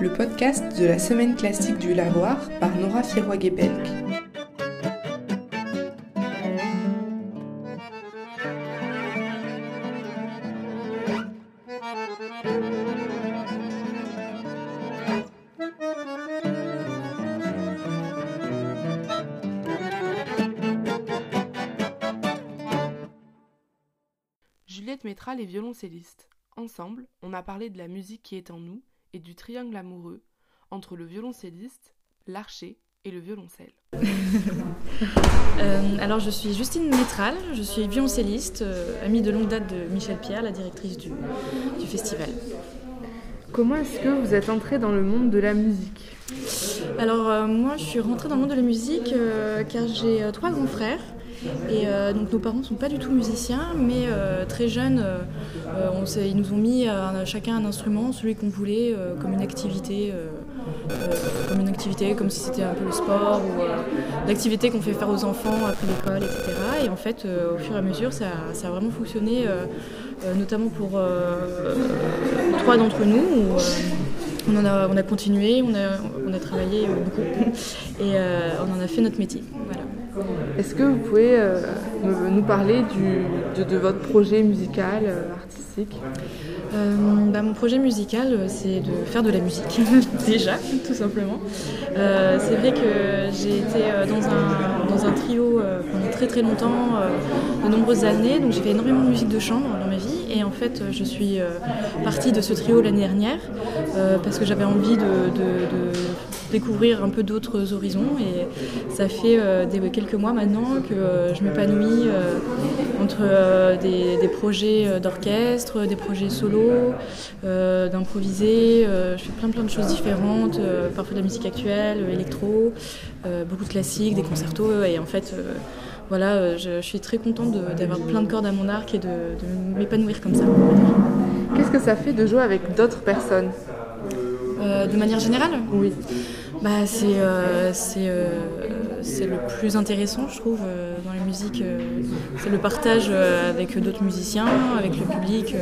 le podcast de la semaine classique du Lavoir par Nora Firoig-Gebelk. Juliette Métral est violoncelliste. Ensemble, on a parlé de la musique qui est en nous et du triangle amoureux entre le violoncelliste, l'archer et le violoncelle. Euh, alors je suis Justine Métral, je suis violoncelliste, euh, amie de longue date de Michel Pierre, la directrice du, du festival. Comment est-ce que vous êtes entrée dans le monde de la musique? Alors euh, moi je suis rentrée dans le monde de la musique euh, car j'ai euh, trois grands frères. Et euh, donc nos parents ne sont pas du tout musiciens, mais euh, très jeunes, euh, ils nous ont mis chacun un instrument, celui qu'on voulait, comme une activité, comme une activité, comme si c'était un peu le sport ou l'activité qu'on fait faire aux enfants après l'école, etc. Et en fait, au fur et à mesure, ça, a vraiment fonctionné, notamment pour trois d'entre nous. où, on, a, on a continué, on a, travaillé beaucoup et on en a fait notre métier. Voilà. Est-ce que vous pouvez euh, nous parler de, votre projet musical, euh, artistique? Euh, bah, mon projet musical, c'est de faire de la musique, déjà, tout simplement. C'est vrai que j'ai été dans un, dans un trio pendant très très longtemps, de nombreuses années, donc j'ai fait énormément de musique de chambre dans ma vie, et en fait je suis partie de ce trio l'année dernière, parce que j'avais envie de- de découvrir un peu d'autres horizons, et ça fait euh, quelques mois maintenant que euh, je m'épanouis euh, entre des, projets d'orchestre, des projets solo, d'improviser. je fais plein plein de choses différentes, parfois de la musique actuelle, électro, beaucoup de classiques, des concertos. Et en fait, voilà, je, suis très contente d'avoir plein de cordes à mon arc et de, m'épanouir comme ça. Qu'est-ce que ça fait de jouer avec d'autres personnes? Euh, de manière générale, Oui. Bah, c'est euh, c'est euh, le plus intéressant, je trouve, dans la musique. c'est le partage avec d'autres musiciens, avec le public.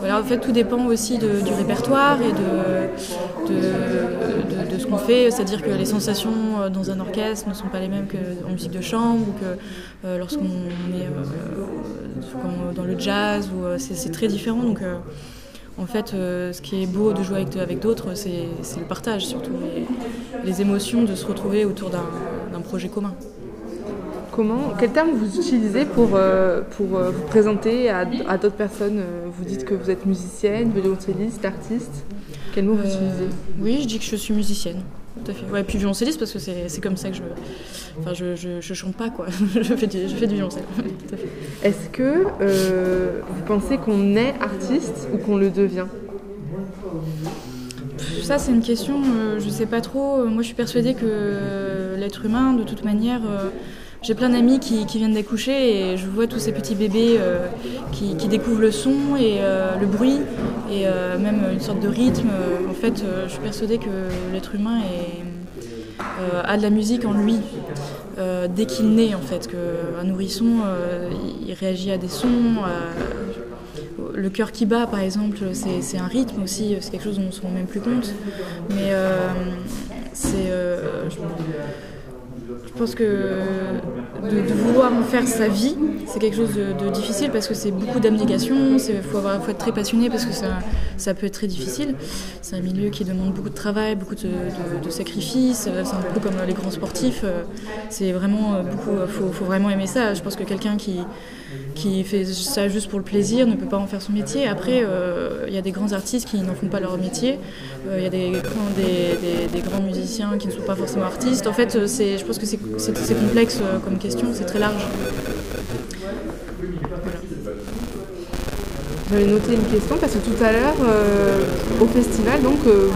Voilà, en fait, tout dépend aussi de- du répertoire et de, de, de- de ce qu'on fait. C'est-à-dire que les sensations dans un orchestre ne sont pas les mêmes qu'en musique de chambre ou que lorsqu'on est dans le jazz. c'est très différent. Donc, en fait, euh, ce qui est beau de jouer avec, avec d'autres, c'est c'est le partage surtout, et les émotions de se retrouver autour d'un d'un projet commun. Comment, quel terme vous utilisez pour, euh, pour euh, vous présenter à, à d'autres personnes Vous dites que vous êtes musicienne, violoncelliste, artiste. Quel mot vous utilisez? oui, je dis que je suis musicienne. Tout à fait. Ouais, puis violoncelliste parce que c'est c'est comme ça que je. Enfin, je, je, je chante pas quoi. je, fais du, je fais du violoncelle. Est-ce que euh, vous pensez qu'on est artiste ou qu'on le devient? Ça, c'est une question, euh, je sais pas trop. Moi, je suis persuadée que l'être humain, de toute manière, euh, j'ai plein d'amis qui, viennent d'accoucher et je vois tous ces petits bébés euh, qui, découvrent le son et euh, le bruit et euh, même une sorte de rythme. En fait, je suis persuadée que l'être humain a de la musique en lui. dès qu'il naît en fait, qu'un nourrisson il réagit à des sons, le cœur qui bat, par exemple, c'est un rythme aussi, c'est quelque chose dont on ne se rend même plus compte. Mais c'est. Euh, je, pense que de, de vouloir en faire sa vie, c'est quelque chose de, difficile parce que c'est beaucoup d'abnégation, il faut, faut être très passionné parce que ça, ça peut être très difficile. C'est un milieu qui demande beaucoup de travail, beaucoup de, sacrifices, c'est un peu comme les grands sportifs. euh, C'est vraiment euh, beaucoup, faut, faut vraiment aimer ça. Je pense que quelqu'un qui, qui fait ça juste pour le plaisir ne peut pas en faire son métier. Après, euh, il y a des grands artistes qui n'en font pas leur métier. Euh, Il y a des, des, grands musiciens qui ne sont pas forcément artistes. En fait, euh, je pense que c'est, complexe euh, comme question, c'est très large. J'avais noté une question parce que tout à l'heure, euh, au festival, donc, euh,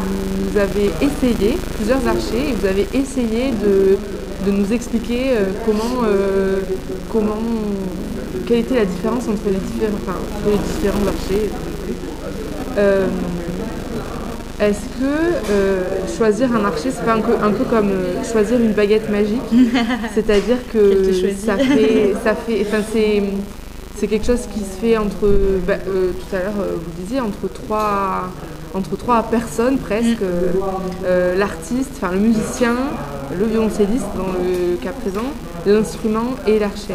vous avez essayé, plusieurs archers, et vous avez essayé de, nous expliquer comment, comment, quelle était la différence entre les différents, les différents archers. Est-ce que euh, choisir un archer, c'est pas un peu, un peu comme euh, choisir une baguette magique C'est-à-dire que ça fait, ça fait, enfin c'est, c'est quelque chose qui se fait entre, bah, euh, tout à l'heure vous disiez, entre trois, entre trois personnes presque, mm. l'artiste, enfin le musicien, le violoncelliste dans le cas présent, l'instrument et l'archet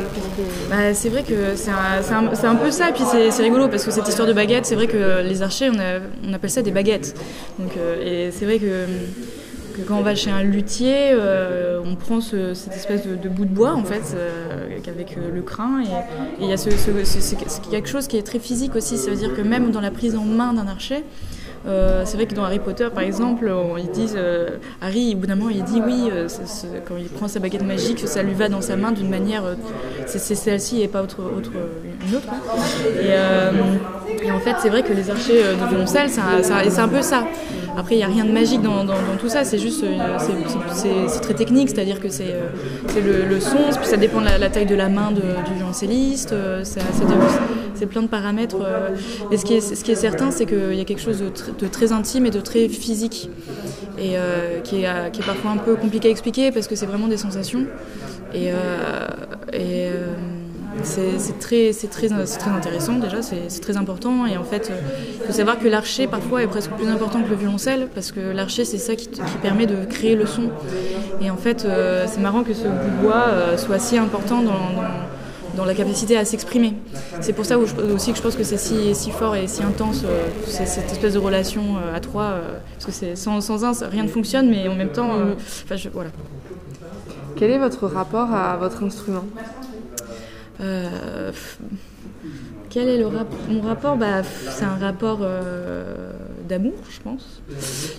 bah, C'est vrai que c'est un, un, peu ça, puis c'est rigolo parce que cette histoire de baguette, c'est vrai que les archers, on, on, appelle ça des baguettes. Donc, et c'est vrai que quand on va chez un luthier, euh, on prend cette espèce de, bout de bois en fait, euh, avec euh, le crin, et il y a ce, quelque chose qui est très physique aussi. Ça veut dire que même dans la prise en main d'un archer, c'est vrai que dans Harry Potter, par exemple, ils disent Harry, au bout d'un moment, il dit oui, quand il prend sa baguette magique, ça lui va dans sa main d'une manière, c'est celle-ci et pas autre, autre une autre. Et, en fait, c'est vrai que les archers de violoncelle, c'est un peu ça. Après, il n'y a rien de magique dans, tout ça, c'est juste, euh, c'est très technique, c'est-à-dire que c'est euh, le, son, puis ça dépend de la, taille de la main du violoncelliste, euh, c'est plein de paramètres. Mais ce qui est, ce qui est certain, c'est qu'il y a quelque chose de, très intime et de très physique, et qui, est, qui, est, parfois un peu compliqué à expliquer parce que c'est vraiment des sensations. Et, et c'est très, très, très intéressant déjà, c'est très important. Et en fait, il faut savoir que l'archer parfois est presque plus important que le violoncelle parce que l'archer c'est ça qui, permet de créer le son. Et en fait, euh, c'est marrant que ce bout de bois euh, soit si important dans, la capacité à s'exprimer. C'est pour ça aussi que je pense que c'est si, fort et si intense euh, cette espèce de relation à trois. parce que sans, sans un, rien ne fonctionne, mais en même temps, voilà. Quel est votre rapport à votre instrument? Euh, quel est mon rapport? Bah, C'est un rapport euh, d'amour, je pense.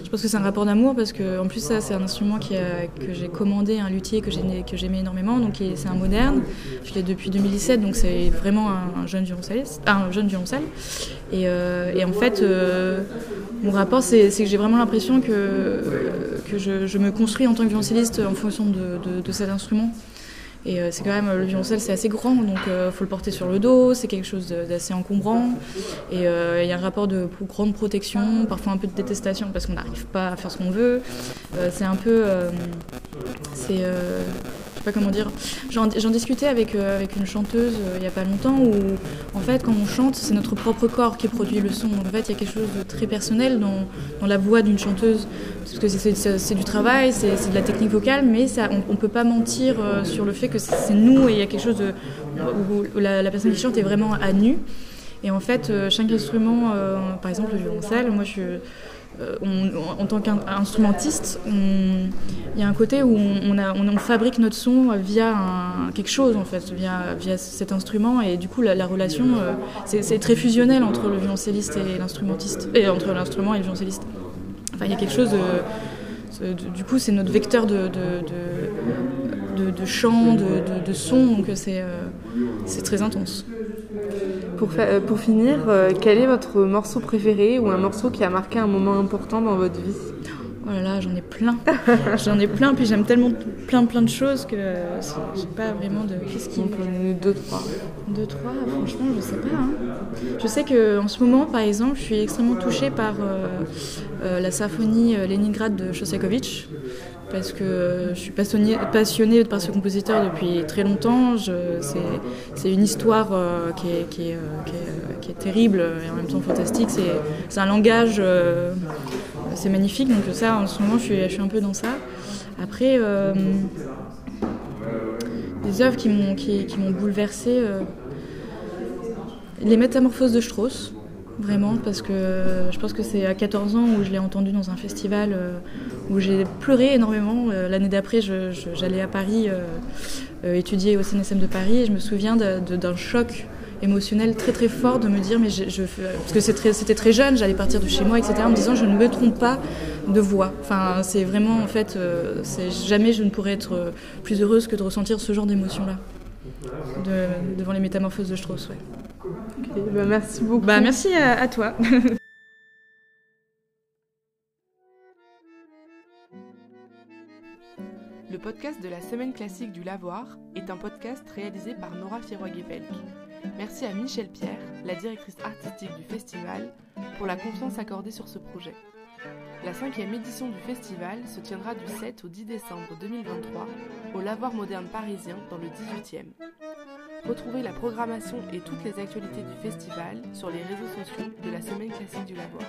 Je pense que c'est un rapport d'amour parce que, en plus, ça, c'est un instrument que j'ai commandé un luthier que j'aimais énormément. Donc, c'est un moderne. Je l'ai depuis 2017, donc c'est vraiment un, jeune violoncelliste, un jeune violoncelle. Et, euh, en fait, mon rapport, c'est que j'ai vraiment l'impression que, je, me construis en tant que violoncelliste en fonction de cet instrument. Et euh, c'est quand même, le violoncelle, c'est assez grand, donc il euh, faut le porter sur le dos, c'est quelque chose d'assez encombrant. Et euh, il y a un rapport de grande protection, parfois un peu de détestation parce qu'on n'arrive pas à faire ce qu'on veut. c'est un peu. c'est sais pas comment dire. J'en discutais avec, avec une chanteuse il n'y a pas longtemps où, en fait, quand on chante, c'est notre propre corps qui produit le son. En fait, il y a quelque chose de très personnel dans, dans la voix d'une chanteuse parce que c'est du travail, c'est de la technique vocale, mais ça, on ne peut pas mentir euh, sur le fait que c'est nous et il y a quelque chose où la, personne qui chante est vraiment à nu. Et en fait, euh, chaque instrument, euh, par exemple le violoncelle, moi je suis. en tant qu'instrumentiste, il y a un côté où on, fabrique notre son via quelque chose, en fait, via, cet instrument. Et du coup, la, relation, c'est très fusionnel entre le violoncelliste et l'instrumentiste, et entre l'instrument et le violoncelliste il y a quelque chose du coup, c'est notre vecteur de, chant, de, son, donc c'est euh, très intense. Pour, euh, finir, euh, quel est votre morceau préféré ou un morceau qui a marqué un moment important dans votre vie? Oh là là, j'en ai plein. j'en ai plein, puis j'aime tellement plein plein de choses que je sais pas vraiment de. Qu'est-ce qui. me deux, trois. Deux, trois, franchement, je sais pas. Hein. Je sais qu'en ce moment, par exemple, je suis extrêmement touchée par euh, euh, la symphonie euh, Leningrad de Shostakovich parce que je suis passionnée, passionnée par ce compositeur depuis très longtemps. C'est une histoire qui, est, qui, est, qui, est, terrible et en même temps fantastique. C'est un langage c'est magnifique. Donc ça, en ce moment, je suis, un peu dans ça. Après, euh, des œuvres qui m'ont qui, qui bouleversée. Euh, les Métamorphoses de Strauss, vraiment, parce que je pense que c'est à 14 ans où je l'ai entendu dans un festival euh, où j'ai pleuré énormément. L'année d'après, j'allais à Paris étudier au CNSM de Paris et je me souviens d'un choc émotionnel très très fort de me dire, mais je, parce que c'était très, jeune, j'allais partir de chez moi, etc., en me disant, je ne me trompe pas de voix. Enfin, c'est vraiment, en fait, euh, jamais je ne pourrais être plus heureuse que de ressentir ce genre d'émotion-là, devant les métamorphoses de Strauss. Ouais. Bah, merci beaucoup. Bah, merci à toi. Le podcast de la Semaine classique du Lavoir est un podcast réalisé par Nora Firogue-Pelk. Merci à Michel Pierre, la directrice artistique du festival, pour la confiance accordée sur ce projet. La cinquième édition du festival se tiendra du 7 au 10 décembre 2023 au Lavoir moderne parisien dans le 18e. Retrouvez la programmation et toutes les actualités du festival sur les réseaux sociaux de la Semaine classique du Lavoir.